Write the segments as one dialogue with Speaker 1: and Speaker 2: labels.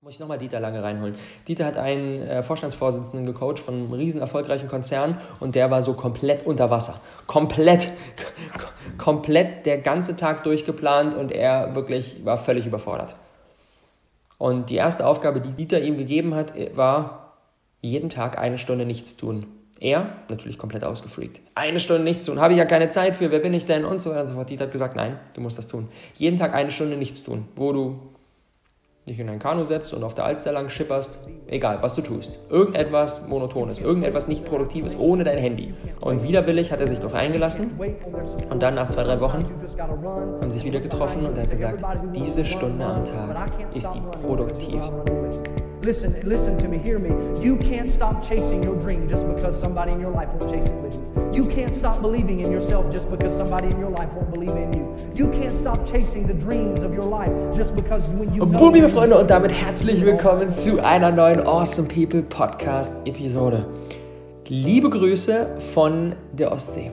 Speaker 1: Muss ich nochmal Dieter Lange reinholen. Dieter hat einen äh, Vorstandsvorsitzenden gecoacht von einem riesen erfolgreichen Konzern und der war so komplett unter Wasser. Komplett, komplett der ganze Tag durchgeplant und er wirklich war völlig überfordert. Und die erste Aufgabe, die Dieter ihm gegeben hat, äh, war, jeden Tag eine Stunde nichts tun. Er, natürlich komplett ausgefreakt. Eine Stunde nichts tun, habe ich ja keine Zeit für, wer bin ich denn und so weiter und so fort. Dieter hat gesagt, nein, du musst das tun. Jeden Tag eine Stunde nichts tun, wo du dich in ein Kanu setzt und auf der Alster lang schipperst, egal was du tust. Irgendetwas Monotones, irgendetwas nicht Produktives, ohne dein Handy. Und widerwillig hat er sich darauf eingelassen und dann nach zwei, drei Wochen haben sich wieder getroffen und er hat gesagt, diese Stunde am Tag ist die produktivste. Listen, listen to me, hear me. You can't stop chasing your dream just because somebody in your life won't chase it with you. You can't stop believing in yourself just because somebody in your life won't believe in you. You can't stop chasing the dreams of your life just because when you Boom, liebe Freunde, und damit herzlich willkommen zu einer neuen Awesome People Podcast Episode. Liebe Grüße von der Ostsee.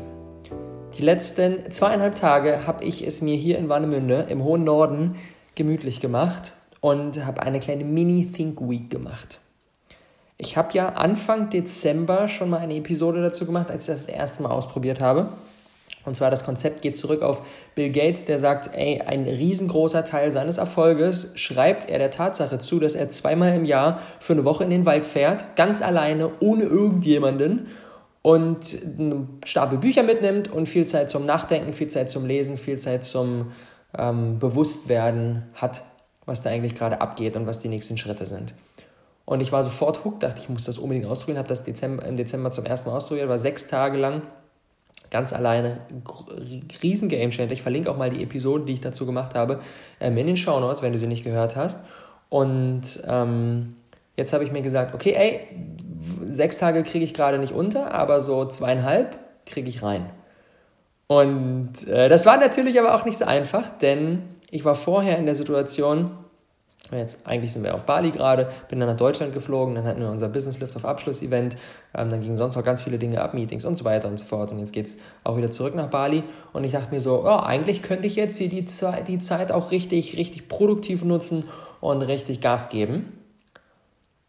Speaker 1: Die letzten zweieinhalb Tage habe ich es mir hier in Warnemünde im hohen Norden gemütlich gemacht und habe eine kleine Mini-Think Week gemacht. Ich habe ja Anfang Dezember schon mal eine Episode dazu gemacht, als ich das, das erste Mal ausprobiert habe. Und zwar das Konzept geht zurück auf Bill Gates, der sagt, ey, ein riesengroßer Teil seines Erfolges schreibt er der Tatsache zu, dass er zweimal im Jahr für eine Woche in den Wald fährt, ganz alleine, ohne irgendjemanden und einen Stapel Bücher mitnimmt und viel Zeit zum Nachdenken, viel Zeit zum Lesen, viel Zeit zum ähm, Bewusstwerden hat was da eigentlich gerade abgeht und was die nächsten Schritte sind. Und ich war sofort hooked, dachte, ich muss das unbedingt ausprobieren, habe das Dezember, im Dezember zum ersten Mal ausprobiert, war sechs Tage lang ganz alleine, riesen Game Changer. Ich verlinke auch mal die Episoden, die ich dazu gemacht habe, ähm, in den Show Notes, wenn du sie nicht gehört hast. Und ähm, jetzt habe ich mir gesagt, okay, ey, sechs Tage kriege ich gerade nicht unter, aber so zweieinhalb kriege ich rein. Und äh, das war natürlich aber auch nicht so einfach, denn ich war vorher in der Situation, Jetzt, eigentlich sind wir auf Bali gerade, bin dann nach Deutschland geflogen, dann hatten wir unser Business Lift auf Abschluss-Event, ähm, dann gingen sonst noch ganz viele Dinge ab, Meetings und so weiter und so fort. Und jetzt geht es auch wieder zurück nach Bali. Und ich dachte mir so, oh, eigentlich könnte ich jetzt hier die, die Zeit auch richtig, richtig produktiv nutzen und richtig Gas geben.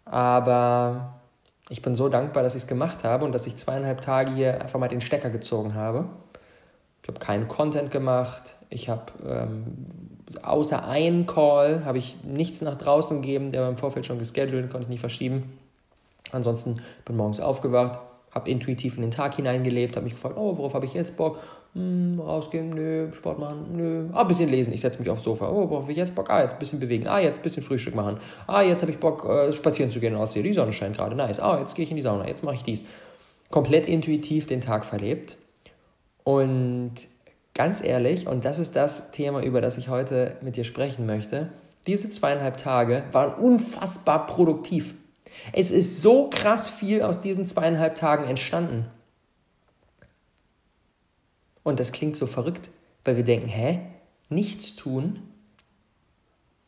Speaker 1: Aber ich bin so dankbar, dass ich es gemacht habe und dass ich zweieinhalb Tage hier einfach mal den Stecker gezogen habe. Ich habe keinen Content gemacht. Ich habe ähm, außer einen Call habe ich nichts nach draußen gegeben, der war im Vorfeld schon gescheduled, konnte ich nicht verschieben. Ansonsten bin morgens aufgewacht, habe intuitiv in den Tag hineingelebt, habe mich gefragt, oh, worauf habe ich jetzt Bock? Hm, rausgehen, nö, Sport machen, nö. Ah, ein bisschen lesen, ich setze mich aufs Sofa. Oh, worauf habe ich jetzt Bock? Ah, jetzt ein bisschen bewegen. Ah, jetzt ein bisschen Frühstück machen. Ah, jetzt habe ich Bock, äh, spazieren zu gehen Aussehen. Die Sonne scheint gerade, nice. Ah, jetzt gehe ich in die Sauna, jetzt mache ich dies. Komplett intuitiv den Tag verlebt. Und ganz ehrlich, und das ist das Thema, über das ich heute mit dir sprechen möchte, diese zweieinhalb Tage waren unfassbar produktiv. Es ist so krass viel aus diesen zweieinhalb Tagen entstanden. Und das klingt so verrückt, weil wir denken, hä, nichts tun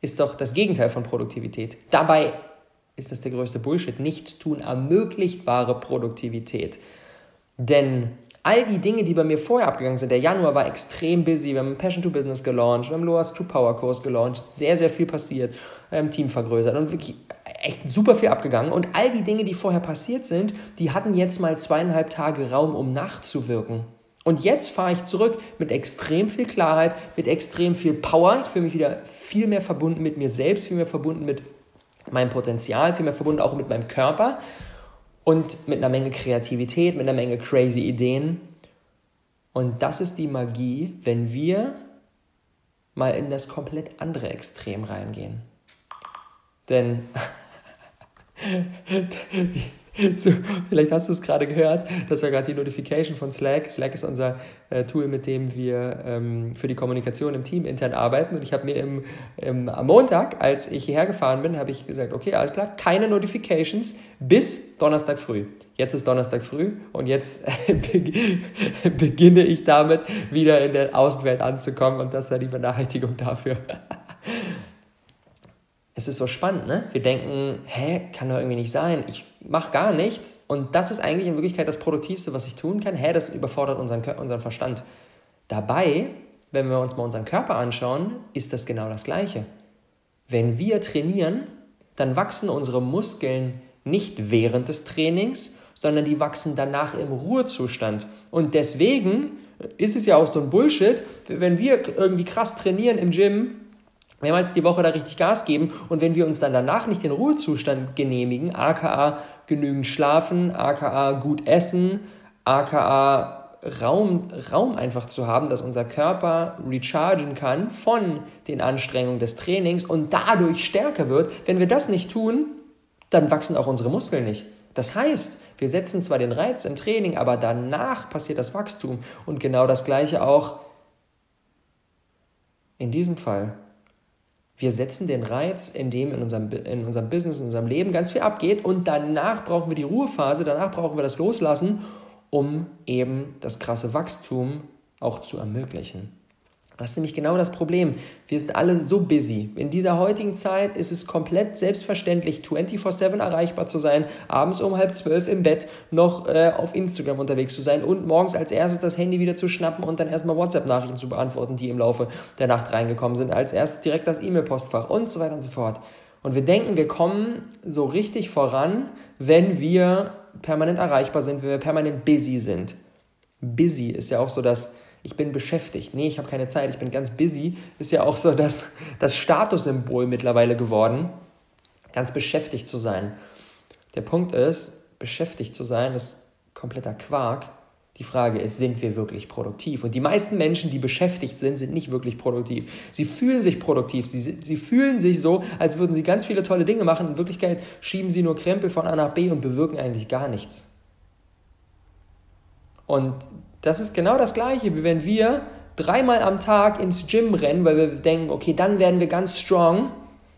Speaker 1: ist doch das Gegenteil von Produktivität. Dabei ist das der größte Bullshit. Nichts tun ermöglicht wahre Produktivität. Denn all die Dinge, die bei mir vorher abgegangen sind, der Januar war extrem busy, wir haben Passion to Business gelauncht, wir haben Loas to Power Kurs gelauncht, sehr, sehr viel passiert, haben Team vergrößert und wirklich echt super viel abgegangen. Und all die Dinge, die vorher passiert sind, die hatten jetzt mal zweieinhalb Tage Raum, um nachzuwirken. Und jetzt fahre ich zurück mit extrem viel Klarheit, mit extrem viel Power. Ich fühle mich wieder viel mehr verbunden mit mir selbst, viel mehr verbunden mit meinem Potenzial, viel mehr verbunden auch mit meinem Körper und mit einer Menge Kreativität, mit einer Menge crazy Ideen. Und das ist die Magie, wenn wir mal in das komplett andere Extrem reingehen. Denn So, vielleicht hast du es gerade gehört, das war gerade die Notification von Slack. Slack ist unser äh, Tool, mit dem wir ähm, für die Kommunikation im Team intern arbeiten. Und ich habe mir im, im, am Montag, als ich hierher gefahren bin, habe ich gesagt, okay, alles klar, keine Notifications bis Donnerstag früh. Jetzt ist Donnerstag früh und jetzt beginne ich damit, wieder in der Außenwelt anzukommen und das war die Benachrichtigung dafür. Es ist so spannend, ne? Wir denken, hä, kann doch irgendwie nicht sein. Ich mache gar nichts. Und das ist eigentlich in Wirklichkeit das Produktivste, was ich tun kann. Hä, das überfordert unseren, unseren Verstand. Dabei, wenn wir uns mal unseren Körper anschauen, ist das genau das Gleiche. Wenn wir trainieren, dann wachsen unsere Muskeln nicht während des Trainings, sondern die wachsen danach im Ruhezustand. Und deswegen ist es ja auch so ein Bullshit, wenn wir irgendwie krass trainieren im Gym, mehrmals die Woche da richtig Gas geben und wenn wir uns dann danach nicht den Ruhezustand genehmigen, aka genügend schlafen, aka gut essen, aka Raum, Raum einfach zu haben, dass unser Körper rechargen kann von den Anstrengungen des Trainings und dadurch stärker wird. Wenn wir das nicht tun, dann wachsen auch unsere Muskeln nicht. Das heißt, wir setzen zwar den Reiz im Training, aber danach passiert das Wachstum. Und genau das gleiche auch in diesem Fall. Wir setzen den Reiz, in dem in unserem, in unserem Business, in unserem Leben ganz viel abgeht und danach brauchen wir die Ruhephase, danach brauchen wir das Loslassen, um eben das krasse Wachstum auch zu ermöglichen. Das ist nämlich genau das Problem. Wir sind alle so busy. In dieser heutigen Zeit ist es komplett selbstverständlich, 24-7 erreichbar zu sein, abends um halb zwölf im Bett noch äh, auf Instagram unterwegs zu sein und morgens als erstes das Handy wieder zu schnappen und dann erstmal WhatsApp-Nachrichten zu beantworten, die im Laufe der Nacht reingekommen sind, als erstes direkt das E-Mail-Postfach und so weiter und so fort. Und wir denken, wir kommen so richtig voran, wenn wir permanent erreichbar sind, wenn wir permanent busy sind. Busy ist ja auch so das ich bin beschäftigt. Nee, ich habe keine Zeit, ich bin ganz busy. Ist ja auch so das, das Statussymbol mittlerweile geworden, ganz beschäftigt zu sein. Der Punkt ist, beschäftigt zu sein ist kompletter Quark. Die Frage ist, sind wir wirklich produktiv? Und die meisten Menschen, die beschäftigt sind, sind nicht wirklich produktiv. Sie fühlen sich produktiv. Sie, sie fühlen sich so, als würden sie ganz viele tolle Dinge machen. In Wirklichkeit schieben sie nur Krempel von A nach B und bewirken eigentlich gar nichts. Und das ist genau das Gleiche, wie wenn wir dreimal am Tag ins Gym rennen, weil wir denken, okay, dann werden wir ganz strong.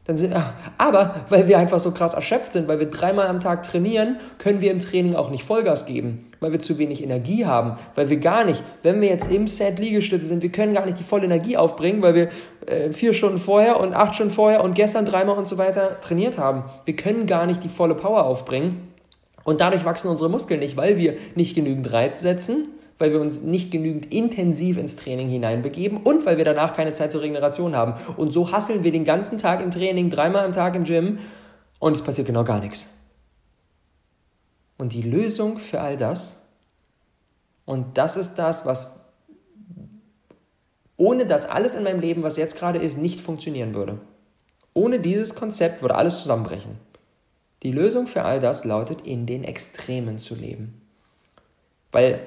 Speaker 1: Dann sind, aber weil wir einfach so krass erschöpft sind, weil wir dreimal am Tag trainieren, können wir im Training auch nicht Vollgas geben, weil wir zu wenig Energie haben, weil wir gar nicht, wenn wir jetzt im Set Liegestütze sind, wir können gar nicht die volle Energie aufbringen, weil wir äh, vier Stunden vorher und acht Stunden vorher und gestern dreimal und so weiter trainiert haben. Wir können gar nicht die volle Power aufbringen und dadurch wachsen unsere Muskeln nicht, weil wir nicht genügend Reiz setzen weil wir uns nicht genügend intensiv ins Training hineinbegeben und weil wir danach keine Zeit zur Regeneration haben. Und so hasseln wir den ganzen Tag im Training, dreimal am Tag im Gym und es passiert genau gar nichts. Und die Lösung für all das, und das ist das, was ohne das alles in meinem Leben, was jetzt gerade ist, nicht funktionieren würde. Ohne dieses Konzept würde alles zusammenbrechen. Die Lösung für all das lautet, in den Extremen zu leben. Weil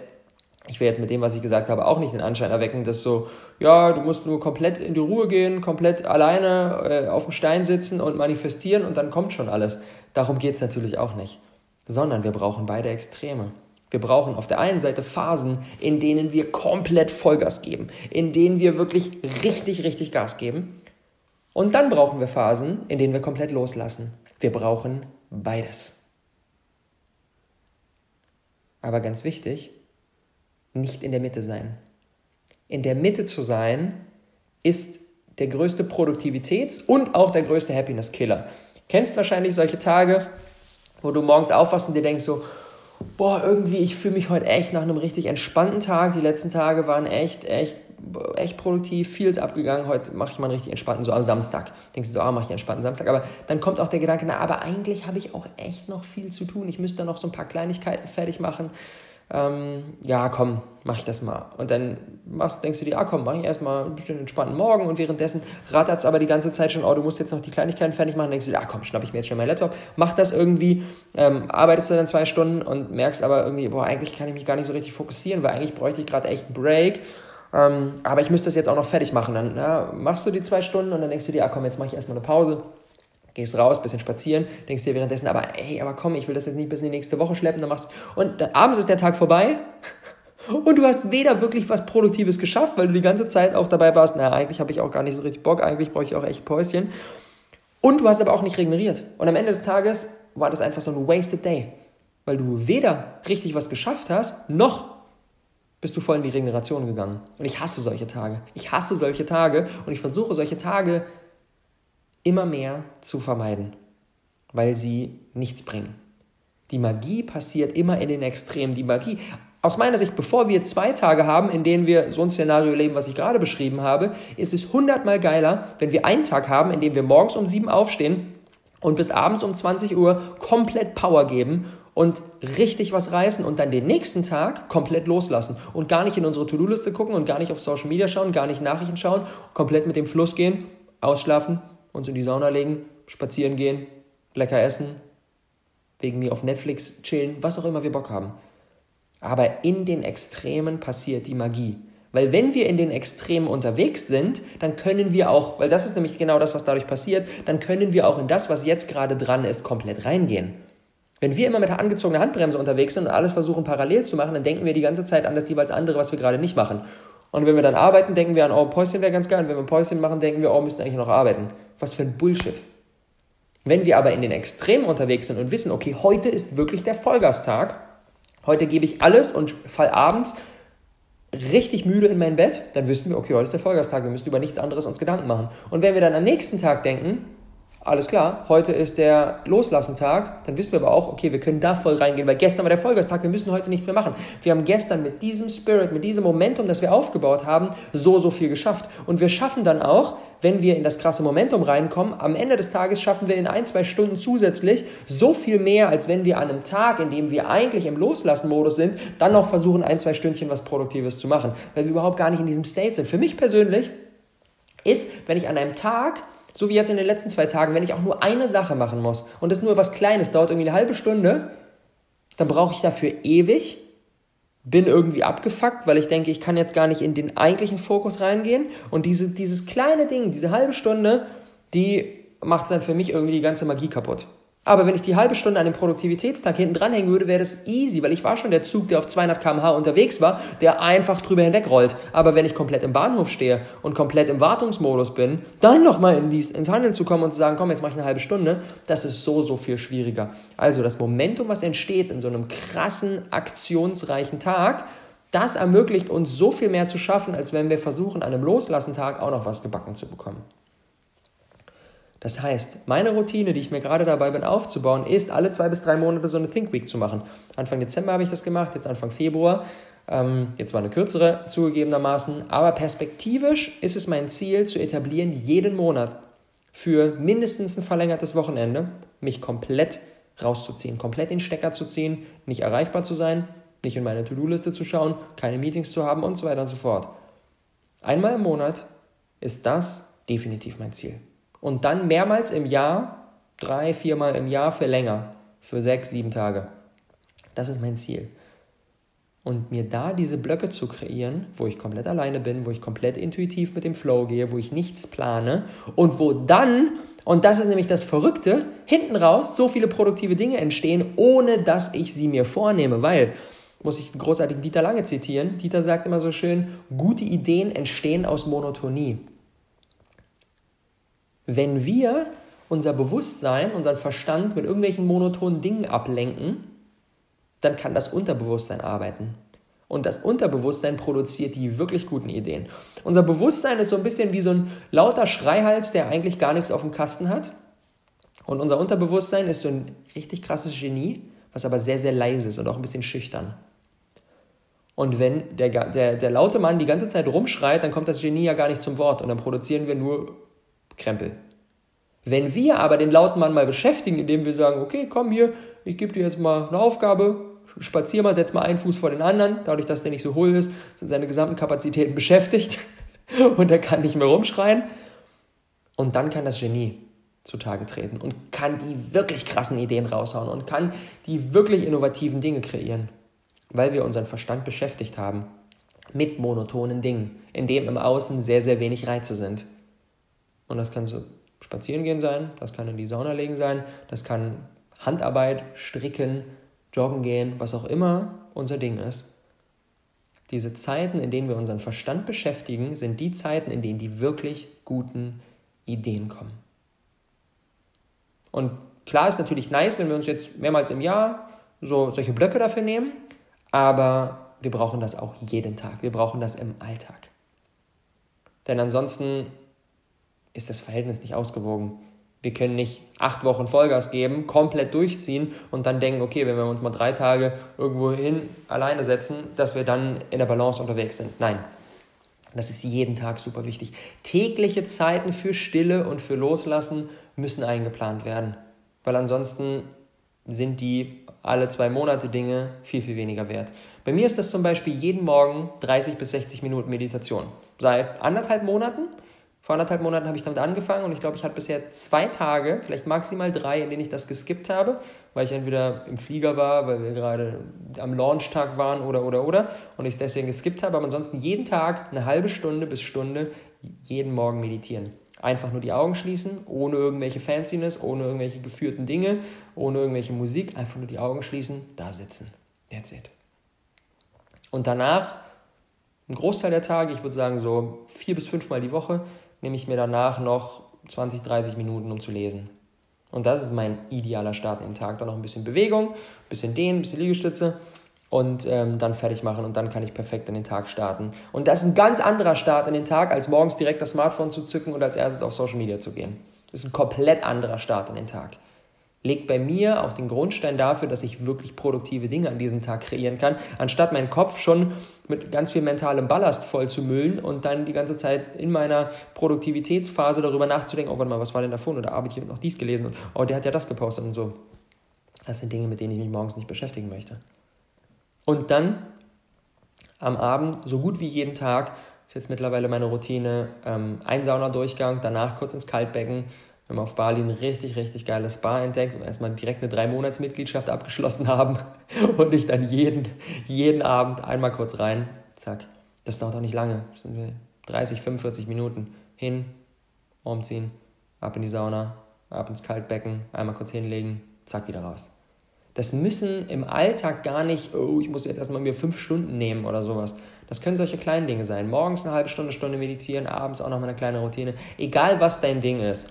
Speaker 1: ich will jetzt mit dem, was ich gesagt habe, auch nicht den Anschein erwecken, dass so, ja, du musst nur komplett in die Ruhe gehen, komplett alleine äh, auf dem Stein sitzen und manifestieren und dann kommt schon alles. Darum geht es natürlich auch nicht. Sondern wir brauchen beide Extreme. Wir brauchen auf der einen Seite Phasen, in denen wir komplett Vollgas geben, in denen wir wirklich richtig, richtig Gas geben. Und dann brauchen wir Phasen, in denen wir komplett loslassen. Wir brauchen beides. Aber ganz wichtig, nicht in der Mitte sein. In der Mitte zu sein ist der größte Produktivitäts- und auch der größte Happiness-Killer. Kennst wahrscheinlich solche Tage, wo du morgens aufwachst und dir denkst so, boah, irgendwie, ich fühle mich heute echt nach einem richtig entspannten Tag. Die letzten Tage waren echt, echt, echt produktiv, viel ist abgegangen. Heute mache ich mal einen richtig entspannten, so am Samstag. Denkst du so, ah, mache ich einen entspannten Samstag. Aber dann kommt auch der Gedanke, na, aber eigentlich habe ich auch echt noch viel zu tun. Ich müsste noch so ein paar Kleinigkeiten fertig machen ähm, ja, komm, mach ich das mal. Und dann machst, denkst du dir, ah, komm, mach ich erstmal ein bisschen entspannten Morgen und währenddessen rattert es aber die ganze Zeit schon, oh, du musst jetzt noch die Kleinigkeiten fertig machen. Dann denkst du dir, ah, komm, schnapp ich mir jetzt schnell meinen Laptop, mach das irgendwie, ähm, arbeitest du dann zwei Stunden und merkst aber irgendwie, boah, eigentlich kann ich mich gar nicht so richtig fokussieren, weil eigentlich bräuchte ich gerade echt einen Break. Ähm, aber ich müsste das jetzt auch noch fertig machen. Dann ja, machst du die zwei Stunden und dann denkst du dir, ah, komm, jetzt mache ich erstmal eine Pause gehst raus, bisschen spazieren, denkst dir währenddessen, aber ey, aber komm, ich will das jetzt nicht bis in die nächste Woche schleppen, dann machst und dann, abends ist der Tag vorbei und du hast weder wirklich was Produktives geschafft, weil du die ganze Zeit auch dabei warst, na, eigentlich habe ich auch gar nicht so richtig Bock, eigentlich brauche ich auch echt Päuschen. Und du hast aber auch nicht regeneriert. Und am Ende des Tages war das einfach so ein wasted day, weil du weder richtig was geschafft hast, noch bist du voll in die Regeneration gegangen. Und ich hasse solche Tage. Ich hasse solche Tage und ich versuche solche Tage immer mehr zu vermeiden, weil sie nichts bringen. Die Magie passiert immer in den Extremen. Die Magie, aus meiner Sicht, bevor wir zwei Tage haben, in denen wir so ein Szenario leben, was ich gerade beschrieben habe, ist es hundertmal geiler, wenn wir einen Tag haben, in dem wir morgens um sieben aufstehen und bis abends um 20 Uhr komplett Power geben und richtig was reißen und dann den nächsten Tag komplett loslassen und gar nicht in unsere To-Do-Liste gucken und gar nicht auf Social Media schauen, gar nicht Nachrichten schauen, komplett mit dem Fluss gehen, ausschlafen, uns in die Sauna legen, spazieren gehen, lecker essen, wegen mir auf Netflix chillen, was auch immer wir Bock haben. Aber in den Extremen passiert die Magie. Weil wenn wir in den Extremen unterwegs sind, dann können wir auch, weil das ist nämlich genau das, was dadurch passiert, dann können wir auch in das, was jetzt gerade dran ist, komplett reingehen. Wenn wir immer mit der angezogenen Handbremse unterwegs sind und alles versuchen parallel zu machen, dann denken wir die ganze Zeit an das jeweils andere, was wir gerade nicht machen. Und wenn wir dann arbeiten, denken wir an, oh, Päuschen wäre ganz geil. Und wenn wir Päuschen machen, denken wir, oh, müssen eigentlich noch arbeiten. Was für ein Bullshit. Wenn wir aber in den Extremen unterwegs sind und wissen, okay, heute ist wirklich der Vollgastag, heute gebe ich alles und fall abends richtig müde in mein Bett, dann wissen wir, okay, heute ist der Vollgastag, wir müssen über nichts anderes uns Gedanken machen. Und wenn wir dann am nächsten Tag denken, alles klar, heute ist der Loslassentag, dann wissen wir aber auch, okay, wir können da voll reingehen, weil gestern war der Vollgastag, wir müssen heute nichts mehr machen. Wir haben gestern mit diesem Spirit, mit diesem Momentum, das wir aufgebaut haben, so, so viel geschafft. Und wir schaffen dann auch, wenn wir in das krasse Momentum reinkommen, am Ende des Tages schaffen wir in ein, zwei Stunden zusätzlich so viel mehr, als wenn wir an einem Tag, in dem wir eigentlich im Loslassen-Modus sind, dann noch versuchen, ein, zwei Stündchen was Produktives zu machen, weil wir überhaupt gar nicht in diesem State sind. Für mich persönlich ist, wenn ich an einem Tag so wie jetzt in den letzten zwei Tagen, wenn ich auch nur eine Sache machen muss und das nur was Kleines dauert, irgendwie eine halbe Stunde, dann brauche ich dafür ewig, bin irgendwie abgefuckt, weil ich denke, ich kann jetzt gar nicht in den eigentlichen Fokus reingehen und diese, dieses kleine Ding, diese halbe Stunde, die macht dann für mich irgendwie die ganze Magie kaputt. Aber wenn ich die halbe Stunde an dem Produktivitätstag hinten dranhängen würde, wäre das easy, weil ich war schon der Zug, der auf 200 km/h unterwegs war, der einfach drüber hinwegrollt. Aber wenn ich komplett im Bahnhof stehe und komplett im Wartungsmodus bin, dann nochmal in ins Handeln zu kommen und zu sagen, komm, jetzt mache ich eine halbe Stunde, das ist so, so viel schwieriger. Also das Momentum, was entsteht in so einem krassen, aktionsreichen Tag, das ermöglicht uns so viel mehr zu schaffen, als wenn wir versuchen, an einem Loslassentag auch noch was gebacken zu bekommen. Das heißt, meine Routine, die ich mir gerade dabei bin aufzubauen, ist, alle zwei bis drei Monate so eine Think Week zu machen. Anfang Dezember habe ich das gemacht, jetzt Anfang Februar. Ähm, jetzt war eine kürzere zugegebenermaßen, aber perspektivisch ist es mein Ziel zu etablieren, jeden Monat für mindestens ein verlängertes Wochenende mich komplett rauszuziehen, komplett den Stecker zu ziehen, nicht erreichbar zu sein, nicht in meine To-Do-Liste zu schauen, keine Meetings zu haben und so weiter und so fort. Einmal im Monat ist das definitiv mein Ziel und dann mehrmals im Jahr, drei, viermal im Jahr für länger, für sechs, sieben Tage. Das ist mein Ziel. Und mir da diese Blöcke zu kreieren, wo ich komplett alleine bin, wo ich komplett intuitiv mit dem Flow gehe, wo ich nichts plane und wo dann, und das ist nämlich das Verrückte, hinten raus so viele produktive Dinge entstehen, ohne dass ich sie mir vornehme, weil muss ich den großartigen Dieter Lange zitieren. Dieter sagt immer so schön, gute Ideen entstehen aus Monotonie. Wenn wir unser Bewusstsein, unseren Verstand mit irgendwelchen monotonen Dingen ablenken, dann kann das Unterbewusstsein arbeiten. Und das Unterbewusstsein produziert die wirklich guten Ideen. Unser Bewusstsein ist so ein bisschen wie so ein lauter Schreihals, der eigentlich gar nichts auf dem Kasten hat. Und unser Unterbewusstsein ist so ein richtig krasses Genie, was aber sehr, sehr leise ist und auch ein bisschen schüchtern. Und wenn der, der, der laute Mann die ganze Zeit rumschreit, dann kommt das Genie ja gar nicht zum Wort und dann produzieren wir nur Krempel. Wenn wir aber den lauten Mann mal beschäftigen, indem wir sagen, okay, komm hier, ich gebe dir jetzt mal eine Aufgabe, spazier mal, setz mal einen Fuß vor den anderen, dadurch, dass der nicht so hohl ist, sind seine gesamten Kapazitäten beschäftigt und er kann nicht mehr rumschreien. Und dann kann das Genie zutage treten und kann die wirklich krassen Ideen raushauen und kann die wirklich innovativen Dinge kreieren, weil wir unseren Verstand beschäftigt haben mit monotonen Dingen, in dem im Außen sehr, sehr wenig Reize sind. Und das kann so spazieren gehen sein, das kann in die Sauna legen sein, das kann Handarbeit, Stricken, Joggen gehen, was auch immer unser Ding ist. Diese Zeiten, in denen wir unseren Verstand beschäftigen, sind die Zeiten, in denen die wirklich guten Ideen kommen. Und klar ist natürlich nice, wenn wir uns jetzt mehrmals im Jahr so solche Blöcke dafür nehmen, aber wir brauchen das auch jeden Tag. Wir brauchen das im Alltag. Denn ansonsten ist das Verhältnis nicht ausgewogen. Wir können nicht acht Wochen Vollgas geben, komplett durchziehen und dann denken, okay, wenn wir uns mal drei Tage irgendwo hin alleine setzen, dass wir dann in der Balance unterwegs sind. Nein, das ist jeden Tag super wichtig. Tägliche Zeiten für Stille und für Loslassen müssen eingeplant werden. Weil ansonsten sind die alle zwei Monate Dinge viel, viel weniger wert. Bei mir ist das zum Beispiel jeden Morgen 30 bis 60 Minuten Meditation. Seit anderthalb Monaten. Vor anderthalb Monaten habe ich damit angefangen und ich glaube, ich hatte bisher zwei Tage, vielleicht maximal drei, in denen ich das geskippt habe, weil ich entweder im Flieger war, weil wir gerade am Launchtag waren oder, oder, oder und ich es deswegen geskippt habe. Aber ansonsten jeden Tag eine halbe Stunde bis Stunde jeden Morgen meditieren. Einfach nur die Augen schließen, ohne irgendwelche Fanciness, ohne irgendwelche geführten Dinge, ohne irgendwelche Musik. Einfach nur die Augen schließen, da sitzen. That's it. Und danach, ein Großteil der Tage, ich würde sagen so vier bis fünfmal die Woche, nehme ich mir danach noch 20, 30 Minuten, um zu lesen. Und das ist mein idealer Start in den Tag. Dann noch ein bisschen Bewegung, ein bisschen Dehnen, ein bisschen Liegestütze und ähm, dann fertig machen und dann kann ich perfekt in den Tag starten. Und das ist ein ganz anderer Start in den Tag, als morgens direkt das Smartphone zu zücken und als erstes auf Social Media zu gehen. Das ist ein komplett anderer Start in den Tag legt bei mir auch den Grundstein dafür, dass ich wirklich produktive Dinge an diesem Tag kreieren kann, anstatt meinen Kopf schon mit ganz viel mentalem Ballast voll zu müllen und dann die ganze Zeit in meiner Produktivitätsphase darüber nachzudenken, oh, warte mal, was war denn davon? Oder habe ich noch dies gelesen? Und, oh, der hat ja das gepostet und so. Das sind Dinge, mit denen ich mich morgens nicht beschäftigen möchte. Und dann am Abend, so gut wie jeden Tag, ist jetzt mittlerweile meine Routine, ähm, ein Saunadurchgang, danach kurz ins Kaltbecken, wir haben auf Bali ein richtig, richtig geiles Spa entdeckt und erstmal direkt eine Drei-Monats-Mitgliedschaft abgeschlossen haben und ich dann jeden, jeden Abend einmal kurz rein, zack. Das dauert auch nicht lange, das sind 30, 45 Minuten. Hin, umziehen, ab in die Sauna, ab ins Kaltbecken, einmal kurz hinlegen, zack, wieder raus. Das müssen im Alltag gar nicht, oh, ich muss jetzt erstmal mir fünf Stunden nehmen oder sowas. Das können solche kleinen Dinge sein. Morgens eine halbe Stunde, Stunde meditieren, abends auch noch mal eine kleine Routine. Egal was dein Ding ist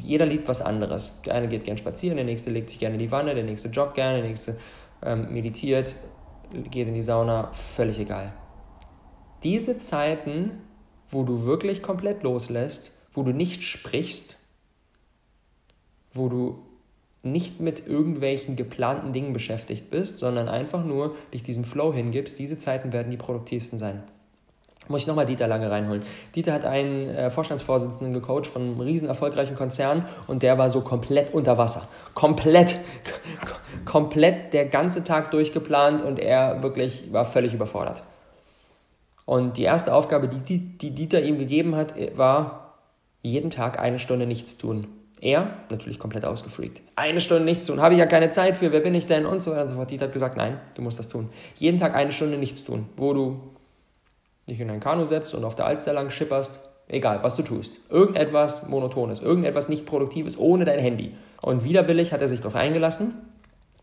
Speaker 1: jeder liebt was anderes. Der eine geht gern spazieren, der nächste legt sich gerne in die Wanne, der nächste joggt gerne, der nächste ähm, meditiert, geht in die Sauna, völlig egal. Diese Zeiten, wo du wirklich komplett loslässt, wo du nicht sprichst, wo du nicht mit irgendwelchen geplanten Dingen beschäftigt bist, sondern einfach nur dich diesem Flow hingibst, diese Zeiten werden die produktivsten sein. Muss ich nochmal Dieter Lange reinholen. Dieter hat einen äh, Vorstandsvorsitzenden gecoacht von einem riesen erfolgreichen Konzern und der war so komplett unter Wasser. Komplett, komplett der ganze Tag durchgeplant und er wirklich war völlig überfordert. Und die erste Aufgabe, die, die Dieter ihm gegeben hat, äh, war, jeden Tag eine Stunde nichts tun. Er, natürlich komplett ausgefreakt. Eine Stunde nichts tun, habe ich ja keine Zeit für, wer bin ich denn und so weiter und so fort. Dieter hat gesagt, nein, du musst das tun. Jeden Tag eine Stunde nichts tun, wo du dich in ein Kanu setzt und auf der Alster lang schipperst, egal was du tust. Irgendetwas Monotones, irgendetwas nicht Produktives ohne dein Handy. Und widerwillig hat er sich darauf eingelassen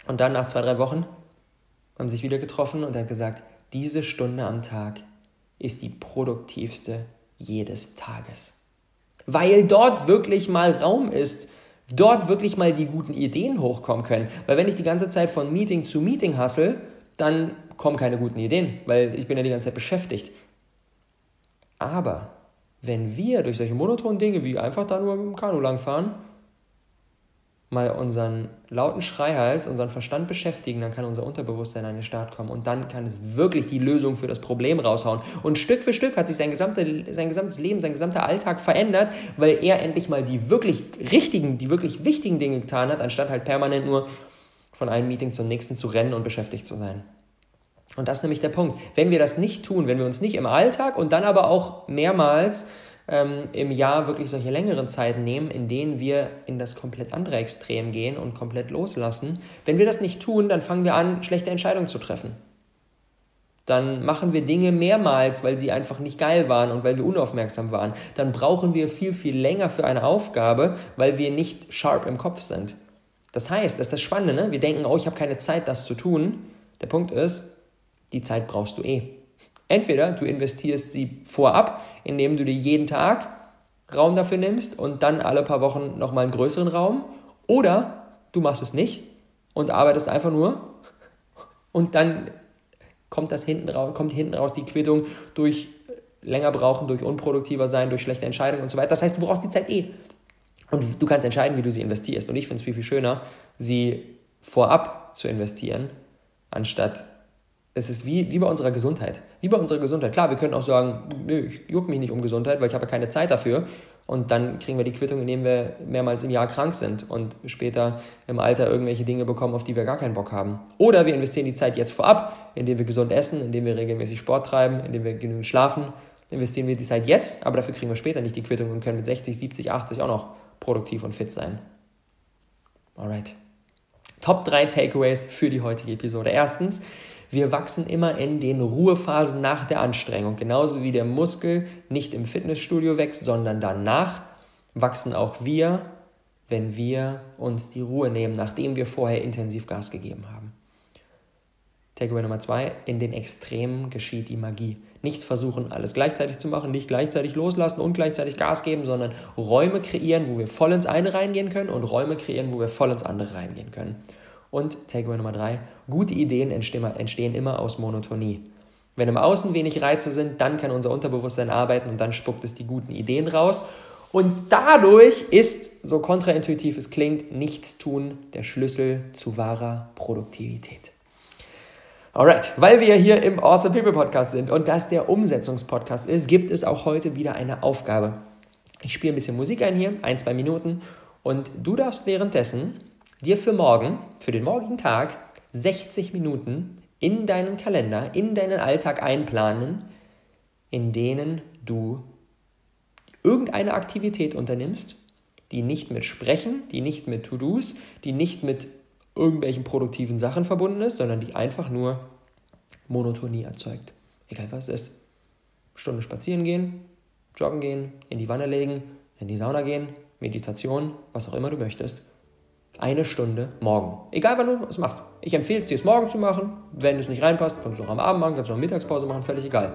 Speaker 1: und dann nach zwei, drei Wochen haben sich wieder getroffen und er hat gesagt, diese Stunde am Tag ist die produktivste jedes Tages. Weil dort wirklich mal Raum ist, dort wirklich mal die guten Ideen hochkommen können. Weil wenn ich die ganze Zeit von Meeting zu Meeting hassel, dann kommen keine guten Ideen, weil ich bin ja die ganze Zeit beschäftigt. Aber wenn wir durch solche monotonen Dinge wie einfach da nur mit dem Kanu langfahren, mal unseren lauten Schreihals, unseren Verstand beschäftigen, dann kann unser Unterbewusstsein an den Start kommen und dann kann es wirklich die Lösung für das Problem raushauen. Und Stück für Stück hat sich sein, gesamte, sein gesamtes Leben, sein gesamter Alltag verändert, weil er endlich mal die wirklich richtigen, die wirklich wichtigen Dinge getan hat, anstatt halt permanent nur von einem Meeting zum nächsten zu rennen und beschäftigt zu sein. Und das ist nämlich der Punkt. Wenn wir das nicht tun, wenn wir uns nicht im Alltag und dann aber auch mehrmals ähm, im Jahr wirklich solche längeren Zeiten nehmen, in denen wir in das komplett andere Extrem gehen und komplett loslassen, wenn wir das nicht tun, dann fangen wir an, schlechte Entscheidungen zu treffen. Dann machen wir Dinge mehrmals, weil sie einfach nicht geil waren und weil wir unaufmerksam waren. Dann brauchen wir viel, viel länger für eine Aufgabe, weil wir nicht sharp im Kopf sind. Das heißt, das ist das Spannende, ne? wir denken, oh, ich habe keine Zeit, das zu tun. Der Punkt ist, die Zeit brauchst du eh. Entweder du investierst sie vorab, indem du dir jeden Tag Raum dafür nimmst und dann alle paar Wochen nochmal einen größeren Raum, oder du machst es nicht und arbeitest einfach nur und dann kommt das hinten raus, kommt hinten raus die Quittung durch länger brauchen, durch unproduktiver sein, durch schlechte Entscheidungen und so weiter. Das heißt, du brauchst die Zeit eh. Und du kannst entscheiden, wie du sie investierst. Und ich finde es viel, viel schöner, sie vorab zu investieren, anstatt es ist wie, wie bei unserer Gesundheit. Wie bei unserer Gesundheit. Klar, wir können auch sagen, nö, ich juck mich nicht um Gesundheit, weil ich habe keine Zeit dafür. und dann kriegen wir die Quittung, indem wir mehrmals im Jahr krank sind und später im Alter irgendwelche Dinge bekommen, auf die wir gar keinen Bock haben. Oder wir investieren die Zeit jetzt vorab, indem wir gesund essen, indem wir regelmäßig Sport treiben, indem wir genügend schlafen. Investieren wir die Zeit jetzt, aber dafür kriegen wir später nicht die Quittung und können mit 60, 70, 80 auch noch produktiv und fit sein. Alright. Top 3 Takeaways für die heutige Episode. Erstens, wir wachsen immer in den Ruhephasen nach der Anstrengung. Genauso wie der Muskel nicht im Fitnessstudio wächst, sondern danach wachsen auch wir, wenn wir uns die Ruhe nehmen, nachdem wir vorher intensiv Gas gegeben haben. Takeaway Nummer zwei, in den Extremen geschieht die Magie. Nicht versuchen, alles gleichzeitig zu machen, nicht gleichzeitig loslassen und gleichzeitig Gas geben, sondern Räume kreieren, wo wir voll ins eine reingehen können und Räume kreieren, wo wir voll ins andere reingehen können. Und Takeaway Nummer drei, gute Ideen entstehen immer aus Monotonie. Wenn im Außen wenig Reize sind, dann kann unser Unterbewusstsein arbeiten und dann spuckt es die guten Ideen raus. Und dadurch ist, so kontraintuitiv es klingt, Nicht-Tun der Schlüssel zu wahrer Produktivität. Alright, weil wir hier im Awesome People Podcast sind und das der Umsetzungspodcast ist, gibt es auch heute wieder eine Aufgabe. Ich spiele ein bisschen Musik ein hier, ein, zwei Minuten, und du darfst währenddessen dir für morgen, für den morgigen Tag, 60 Minuten in deinen Kalender, in deinen Alltag einplanen, in denen du irgendeine Aktivität unternimmst, die nicht mit Sprechen, die nicht mit To-Dos, die nicht mit irgendwelchen produktiven Sachen verbunden ist, sondern die einfach nur Monotonie erzeugt. Egal was es ist. Stunde spazieren gehen, joggen gehen, in die Wanne legen, in die Sauna gehen, Meditation, was auch immer du möchtest eine Stunde morgen. Egal wann du es machst. Ich empfehle es dir, es morgen zu machen. Wenn es nicht reinpasst, kannst du auch am Abend machen, kannst du auch Mittagspause machen, völlig egal.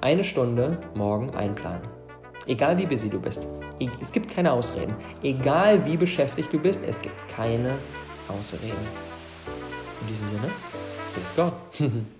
Speaker 1: Eine Stunde morgen einplanen. Egal wie busy du bist. Es gibt keine Ausreden. Egal wie beschäftigt du bist, es gibt keine Ausreden. In diesem Sinne, let's go.